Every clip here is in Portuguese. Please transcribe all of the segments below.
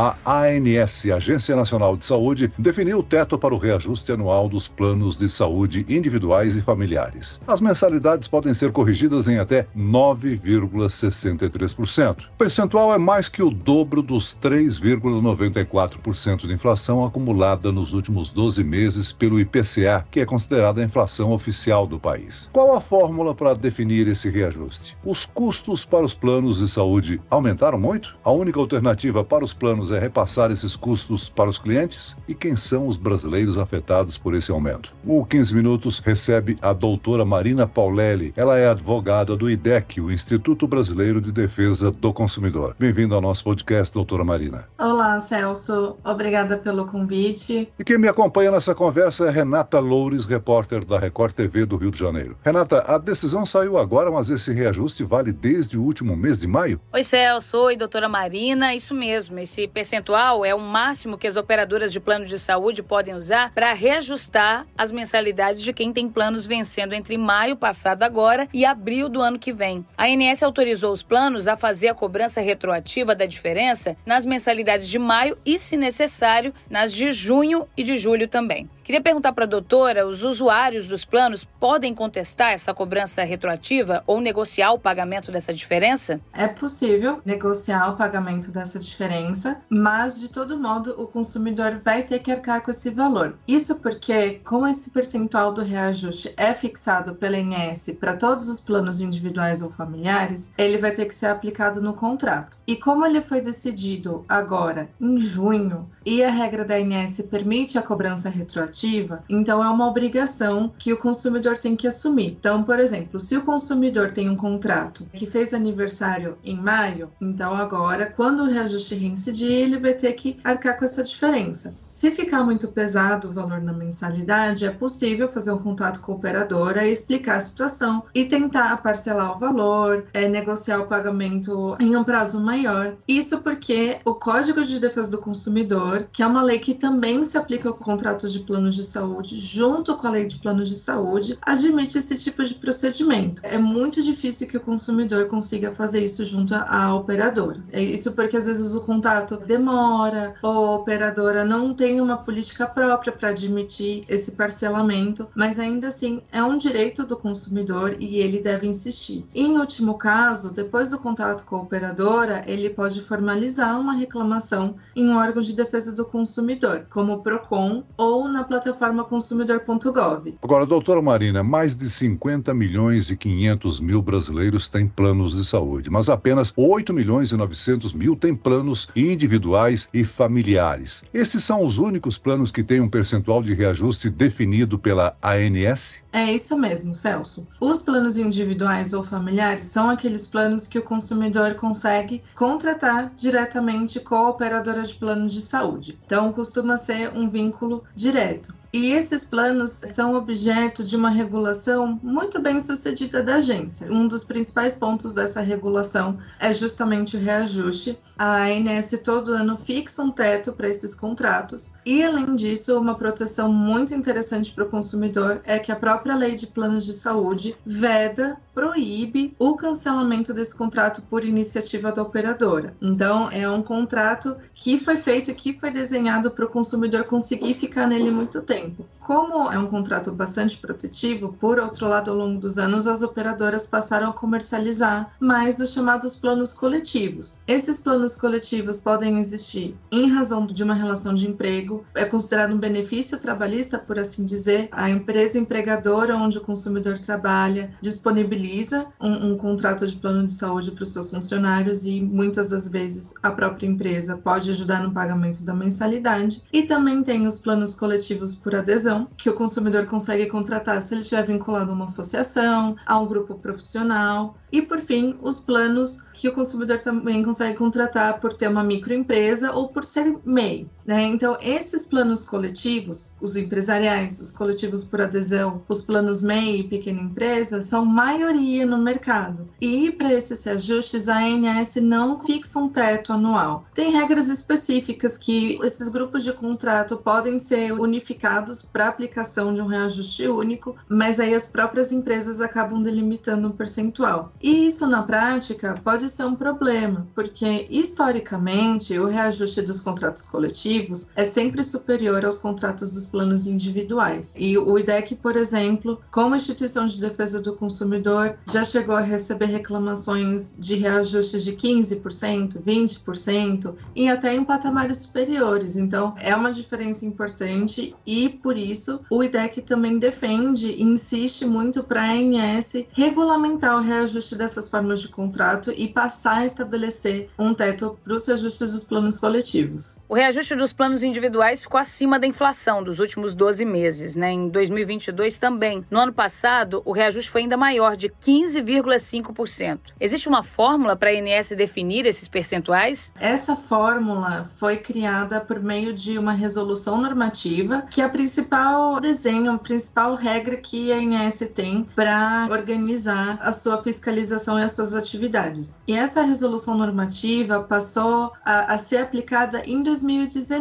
A ANS, Agência Nacional de Saúde, definiu o teto para o reajuste anual dos planos de saúde individuais e familiares. As mensalidades podem ser corrigidas em até 9,63%. O percentual é mais que o dobro dos 3,94% de inflação acumulada nos últimos 12 meses pelo IPCA, que é considerada a inflação oficial do país. Qual a fórmula para definir esse reajuste? Os custos para os planos de saúde aumentaram muito? A única alternativa para os planos é repassar esses custos para os clientes? E quem são os brasileiros afetados por esse aumento? O 15 Minutos recebe a doutora Marina Paulelli. Ela é advogada do IDEC, o Instituto Brasileiro de Defesa do Consumidor. Bem-vindo ao nosso podcast, doutora Marina. Olá, Celso. Obrigada pelo convite. E quem me acompanha nessa conversa é Renata Loures, repórter da Record TV do Rio de Janeiro. Renata, a decisão saiu agora, mas esse reajuste vale desde o último mês de maio? Oi, Celso. Oi, doutora Marina. Isso mesmo. Esse percentual é o máximo que as operadoras de plano de saúde podem usar para reajustar as mensalidades de quem tem planos vencendo entre maio passado agora e abril do ano que vem. A ANS autorizou os planos a fazer a cobrança retroativa da diferença nas mensalidades de maio e, se necessário, nas de junho e de julho também. Queria perguntar para a doutora: os usuários dos planos podem contestar essa cobrança retroativa ou negociar o pagamento dessa diferença? É possível negociar o pagamento dessa diferença, mas de todo modo o consumidor vai ter que arcar com esse valor. Isso porque, como esse percentual do reajuste é fixado pela INS para todos os planos individuais ou familiares, ele vai ter que ser aplicado no contrato. E como ele foi decidido agora, em junho, e a regra da INS permite a cobrança retroativa, então é uma obrigação que o consumidor tem que assumir. Então, por exemplo, se o consumidor tem um contrato que fez aniversário em maio, então agora, quando o reajuste reincidir, ele vai ter que arcar com essa diferença. Se ficar muito pesado o valor na mensalidade, é possível fazer um contato com a operadora e explicar a situação e tentar parcelar o valor, é, negociar o pagamento em um prazo maior. Isso porque o Código de Defesa do Consumidor, que é uma lei que também se aplica ao contrato de plano planos de saúde, junto com a lei de planos de saúde, admite esse tipo de procedimento. É muito difícil que o consumidor consiga fazer isso junto à operadora. É isso porque às vezes o contato demora, ou a operadora não tem uma política própria para admitir esse parcelamento, mas ainda assim é um direito do consumidor e ele deve insistir. Em último caso, depois do contato com a operadora, ele pode formalizar uma reclamação em um órgão de defesa do consumidor, como o PROCON ou na plataforma consumidor.gov. Agora, doutora Marina, mais de 50 milhões e 500 mil brasileiros têm planos de saúde, mas apenas 8 milhões e 900 mil têm planos individuais e familiares. Esses são os únicos planos que têm um percentual de reajuste definido pela ANS? É isso mesmo, Celso. Os planos individuais ou familiares são aqueles planos que o consumidor consegue contratar diretamente com a operadora de planos de saúde. Então, costuma ser um vínculo direto. E esses planos são objeto de uma regulação muito bem sucedida da agência. Um dos principais pontos dessa regulação é justamente o reajuste. A ANS todo ano fixa um teto para esses contratos. E, além disso, uma proteção muito interessante para o consumidor é que a própria lei de planos de saúde veda, proíbe o cancelamento desse contrato por iniciativa da operadora. Então, é um contrato que foi feito e que foi desenhado para o consumidor conseguir ficar nele muito tempo tempo. Como é um contrato bastante protetivo, por outro lado, ao longo dos anos, as operadoras passaram a comercializar mais os chamados planos coletivos. Esses planos coletivos podem existir em razão de uma relação de emprego, é considerado um benefício trabalhista, por assim dizer. A empresa empregadora onde o consumidor trabalha disponibiliza um, um contrato de plano de saúde para os seus funcionários e muitas das vezes a própria empresa pode ajudar no pagamento da mensalidade. E também tem os planos coletivos por adesão, que o consumidor consegue contratar se ele estiver vinculado a uma associação, a um grupo profissional. E, por fim, os planos que o consumidor também consegue contratar por ter uma microempresa ou por ser MEI. Né? Então, esses planos coletivos, os empresariais, os coletivos por adesão, os planos MEI e pequena empresa, são maioria no mercado. E para esses reajustes, a ANS não fixa um teto anual. Tem regras específicas que esses grupos de contrato podem ser unificados para aplicação de um reajuste único, mas aí as próprias empresas acabam delimitando um percentual. E isso, na prática, pode ser um problema, porque historicamente o reajuste dos contratos coletivos é sempre superior aos contratos dos planos individuais. E o IDEC, por exemplo, como instituição de defesa do consumidor, já chegou a receber reclamações de reajustes de 15%, 20% e até em patamares superiores. Então, é uma diferença importante e, por isso, o IDEC também defende e insiste muito para a ANS regulamentar o reajuste dessas formas de contrato e passar a estabelecer um teto para os reajustes dos planos coletivos. O reajuste dos planos individuais ficou acima da inflação dos últimos 12 meses, né? Em 2022 também. No ano passado, o reajuste foi ainda maior, de 15,5%. Existe uma fórmula para a ANS definir esses percentuais? Essa fórmula foi criada por meio de uma resolução normativa, que é a principal desenho, a principal regra que a ANS tem para organizar a sua fiscalização e as suas atividades. E essa resolução normativa passou a, a ser aplicada em 2019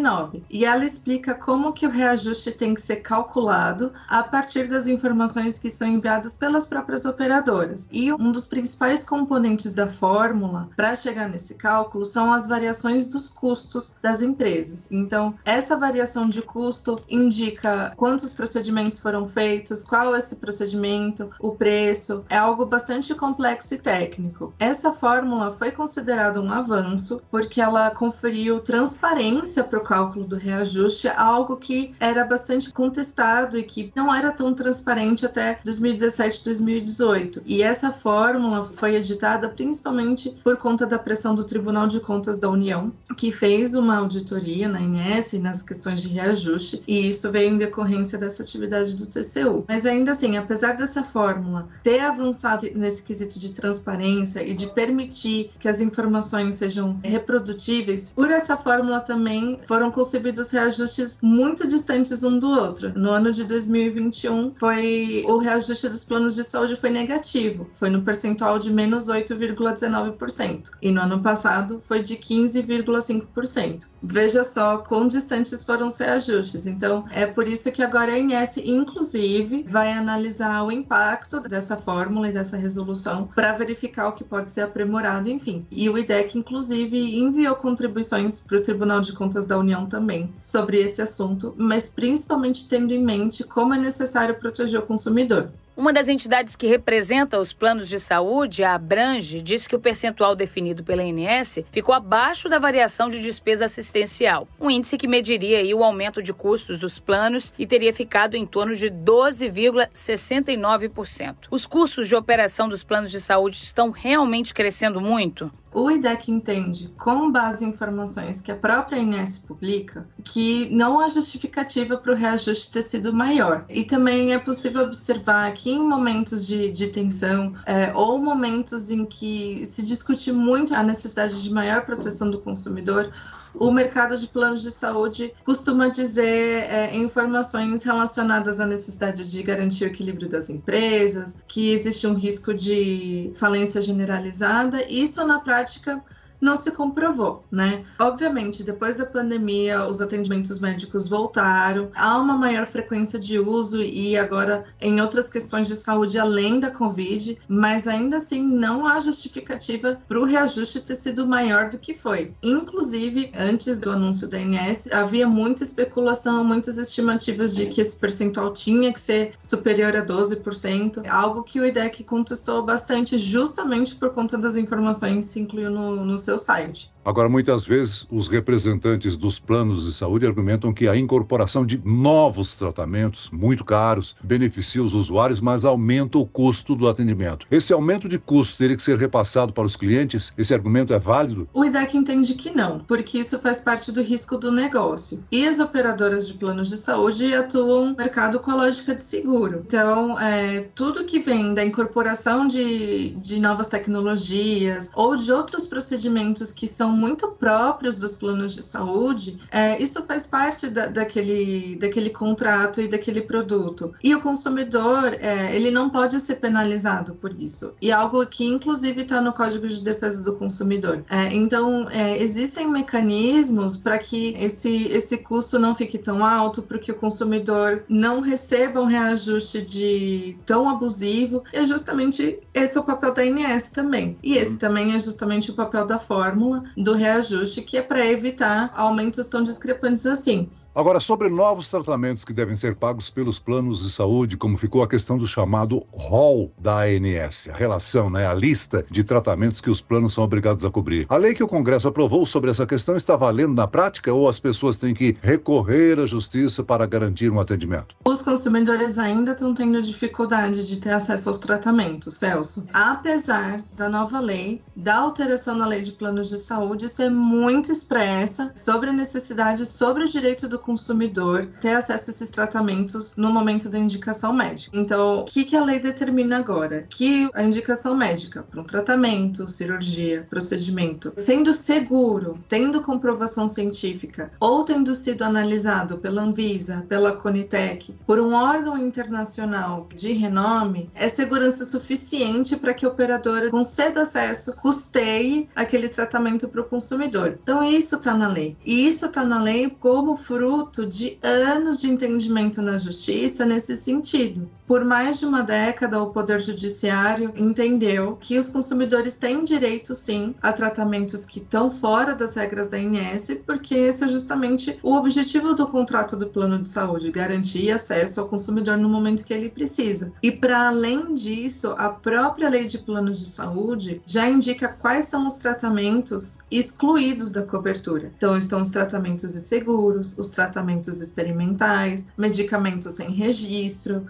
e ela explica como que o reajuste tem que ser calculado a partir das informações que são enviadas pelas próprias operadoras. E um dos principais componentes da fórmula para chegar nesse cálculo são as variações dos custos das empresas. Então, essa variação de custo indica quantos procedimentos foram feitos, qual esse procedimento, o preço. É algo bastante complexo e técnico. Essa fórmula foi considerada um avanço porque ela conferiu transparência para o cálculo do reajuste, algo que era bastante contestado e que não era tão transparente até 2017, 2018. E essa fórmula foi editada principalmente por conta da pressão do Tribunal de Contas da União, que fez uma auditoria na INS nas questões de reajuste, e isso veio em decorrência dessa atividade do TCU. Mas ainda assim, apesar dessa fórmula ter avançado nesse quesito de transparência e de permitir que as informações sejam reprodutíveis, por essa fórmula também foram concebidos reajustes muito distantes um do outro. No ano de 2021, foi o reajuste dos planos de saúde foi negativo, foi no percentual de menos 8,19%, e no ano passado foi de 15,5%. Veja só quão distantes foram os reajustes. Então, é por isso que agora a INS, inclusive, vai analisar o impacto dessa fórmula e dessa resolução para verificar o que pode ser aprimorado, enfim. E o IDEC, inclusive, enviou contribuições para o Tribunal de Contas da União também sobre esse assunto, mas principalmente tendo em mente como é necessário proteger o consumidor. Uma das entidades que representa os planos de saúde, a Abrange, disse que o percentual definido pela ANS ficou abaixo da variação de despesa assistencial, um índice que mediria o aumento de custos dos planos e teria ficado em torno de 12,69%. Os custos de operação dos planos de saúde estão realmente crescendo muito? O IDEC entende, com base em informações que a própria INS publica, que não há justificativa para o reajuste ter sido maior. E também é possível observar que em momentos de, de tensão é, ou momentos em que se discute muito a necessidade de maior proteção do consumidor, o mercado de planos de saúde costuma dizer é, informações relacionadas à necessidade de garantir o equilíbrio das empresas, que existe um risco de falência generalizada. Isso, na prática, não se comprovou, né? Obviamente, depois da pandemia, os atendimentos médicos voltaram, há uma maior frequência de uso e agora em outras questões de saúde além da Covid, mas ainda assim não há justificativa para o reajuste ter sido maior do que foi. Inclusive, antes do anúncio da INS, havia muita especulação, muitas estimativas de que esse percentual tinha que ser superior a 12%, algo que o IDEC contestou bastante justamente por conta das informações que se incluiu no, no seu site. Agora, muitas vezes, os representantes dos planos de saúde argumentam que a incorporação de novos tratamentos, muito caros, beneficia os usuários, mas aumenta o custo do atendimento. Esse aumento de custo teria que ser repassado para os clientes? Esse argumento é válido? O IDEC entende que não, porque isso faz parte do risco do negócio. E as operadoras de planos de saúde atuam no mercado com a lógica de seguro. Então, é, tudo que vem da incorporação de, de novas tecnologias ou de outros procedimentos procedimentos que são muito próprios dos planos de saúde, é, isso faz parte da, daquele, daquele contrato e daquele produto. E o consumidor, é, ele não pode ser penalizado por isso. E algo que, inclusive, está no Código de Defesa do Consumidor. É, então, é, existem mecanismos para que esse, esse custo não fique tão alto, para que o consumidor não receba um reajuste de tão abusivo. E é justamente esse é o papel da INS também. E esse uhum. também é justamente o papel da fórmula do reajuste, que é para evitar aumentos tão discrepantes assim. Agora, sobre novos tratamentos que devem ser pagos pelos planos de saúde, como ficou a questão do chamado rol da ANS, a relação, né, a lista de tratamentos que os planos são obrigados a cobrir. A lei que o Congresso aprovou sobre essa questão está valendo na prática ou as pessoas têm que recorrer à justiça para garantir um atendimento? Os consumidores ainda estão tendo dificuldade de ter acesso aos tratamentos, Celso. Apesar da nova lei, da alteração na lei de planos de saúde ser muito expressa sobre a necessidade, sobre o direito do consumidor ter acesso a esses tratamentos no momento da indicação médica. Então, o que, que a lei determina agora? Que a indicação médica para um tratamento, cirurgia, procedimento, sendo seguro, tendo comprovação científica ou tendo sido analisado pela Anvisa, pela Conitec, por um órgão internacional de renome, é segurança suficiente para que a operadora conceda acesso, custeie aquele tratamento para o consumidor. Então, isso está na lei. E isso está na lei como fruto fruto de anos de entendimento na justiça nesse sentido. Por mais de uma década, o Poder Judiciário entendeu que os consumidores têm direito, sim, a tratamentos que estão fora das regras da INS, porque esse é justamente o objetivo do contrato do plano de saúde garantir acesso ao consumidor no momento que ele precisa. E, para além disso, a própria lei de planos de saúde já indica quais são os tratamentos excluídos da cobertura. Então, estão os tratamentos inseguros, os tratamentos experimentais, medicamentos sem registro,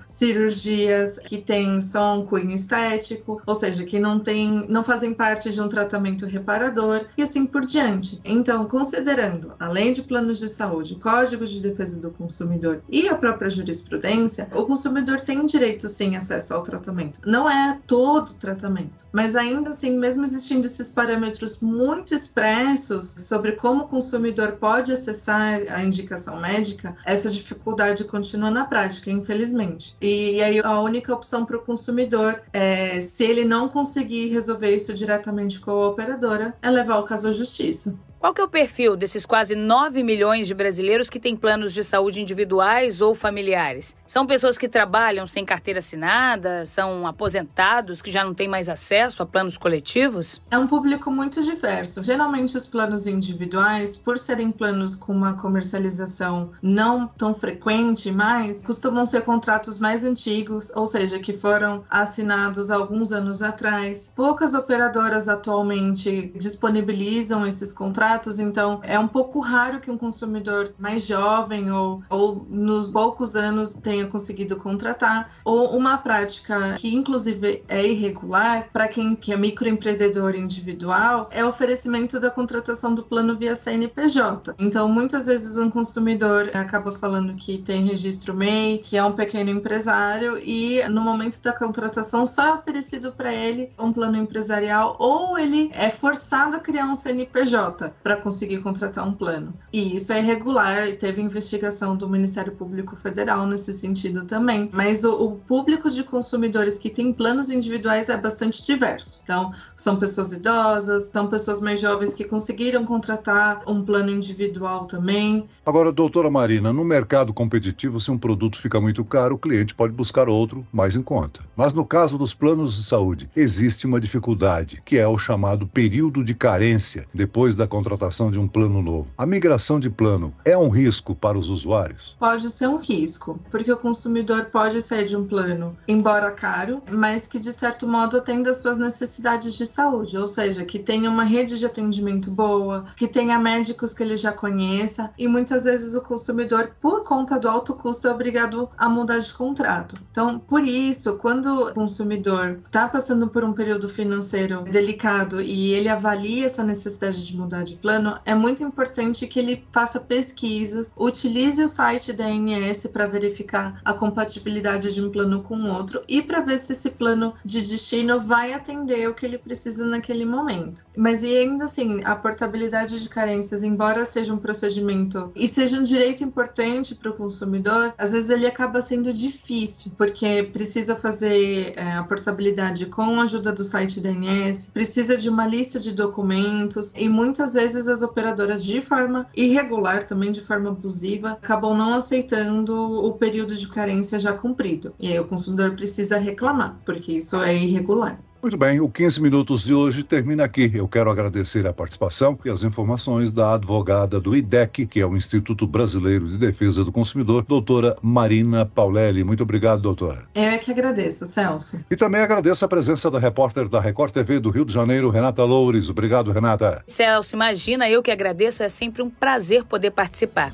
cirurgias que têm só um cunho estético, ou seja, que não tem, não fazem parte de um tratamento reparador e assim por diante. Então, considerando, além de planos de saúde, Código de Defesa do Consumidor e a própria jurisprudência, o consumidor tem direito sim acesso ao tratamento. Não é todo tratamento, mas ainda assim, mesmo existindo esses parâmetros muito expressos sobre como o consumidor pode acessar a indicação médica, essa dificuldade continua na prática, infelizmente. E, e aí a única opção para o consumidor é, se ele não conseguir resolver isso diretamente com a operadora, é levar o caso à justiça. Qual que é o perfil desses quase 9 milhões de brasileiros que têm planos de saúde individuais ou familiares? São pessoas que trabalham sem carteira assinada? São aposentados que já não têm mais acesso a planos coletivos? É um público muito diverso. Geralmente os planos individuais, por serem planos com uma comercialização não tão frequente mais, costumam ser contratos mais antigos, ou seja, que foram assinados alguns anos atrás. Poucas operadoras atualmente disponibilizam esses contratos então é um pouco raro que um consumidor mais jovem ou, ou nos poucos anos tenha conseguido contratar, ou uma prática que inclusive é irregular para quem que é microempreendedor individual é o oferecimento da contratação do plano via CNPJ. Então, muitas vezes um consumidor acaba falando que tem registro MEI, que é um pequeno empresário e no momento da contratação só é oferecido para ele um plano empresarial ou ele é forçado a criar um CNPJ para conseguir contratar um plano. E isso é irregular e teve investigação do Ministério Público Federal nesse sentido também. Mas o, o público de consumidores que tem planos individuais é bastante diverso. Então, são pessoas idosas, são pessoas mais jovens que conseguiram contratar um plano individual também. Agora, doutora Marina, no mercado competitivo, se um produto fica muito caro, o cliente pode buscar outro mais em conta. Mas no caso dos planos de saúde, existe uma dificuldade, que é o chamado período de carência depois da contratação de um plano novo. A migração de plano é um risco para os usuários? Pode ser um risco, porque o consumidor pode sair de um plano, embora caro, mas que de certo modo atenda às suas necessidades de saúde, ou seja, que tenha uma rede de atendimento boa, que tenha médicos que ele já conheça, e muitas vezes o consumidor, por conta do alto custo, é obrigado a mudar de contrato. Então, por isso, quando o consumidor está passando por um período financeiro delicado e ele avalia essa necessidade de mudar de plano, é muito importante que ele faça pesquisas, utilize o site da ANS para verificar a compatibilidade de um plano com outro e para ver se esse plano de destino vai atender o que ele precisa naquele momento. Mas e ainda assim, a portabilidade de carências, embora seja um procedimento e seja um direito importante para o consumidor, às vezes ele acaba sendo difícil, porque precisa fazer é, a portabilidade com a ajuda do site da ANS, precisa de uma lista de documentos e muitas vezes as operadoras de forma irregular, também de forma abusiva, acabam não aceitando o período de carência já cumprido. E aí o consumidor precisa reclamar, porque isso é irregular. Muito bem, o 15 Minutos de hoje termina aqui. Eu quero agradecer a participação e as informações da advogada do IDEC, que é o Instituto Brasileiro de Defesa do Consumidor, doutora Marina Paulelli. Muito obrigado, doutora. Eu é que agradeço, Celso. E também agradeço a presença da repórter da Record TV do Rio de Janeiro, Renata Loures. Obrigado, Renata. Celso, imagina, eu que agradeço, é sempre um prazer poder participar.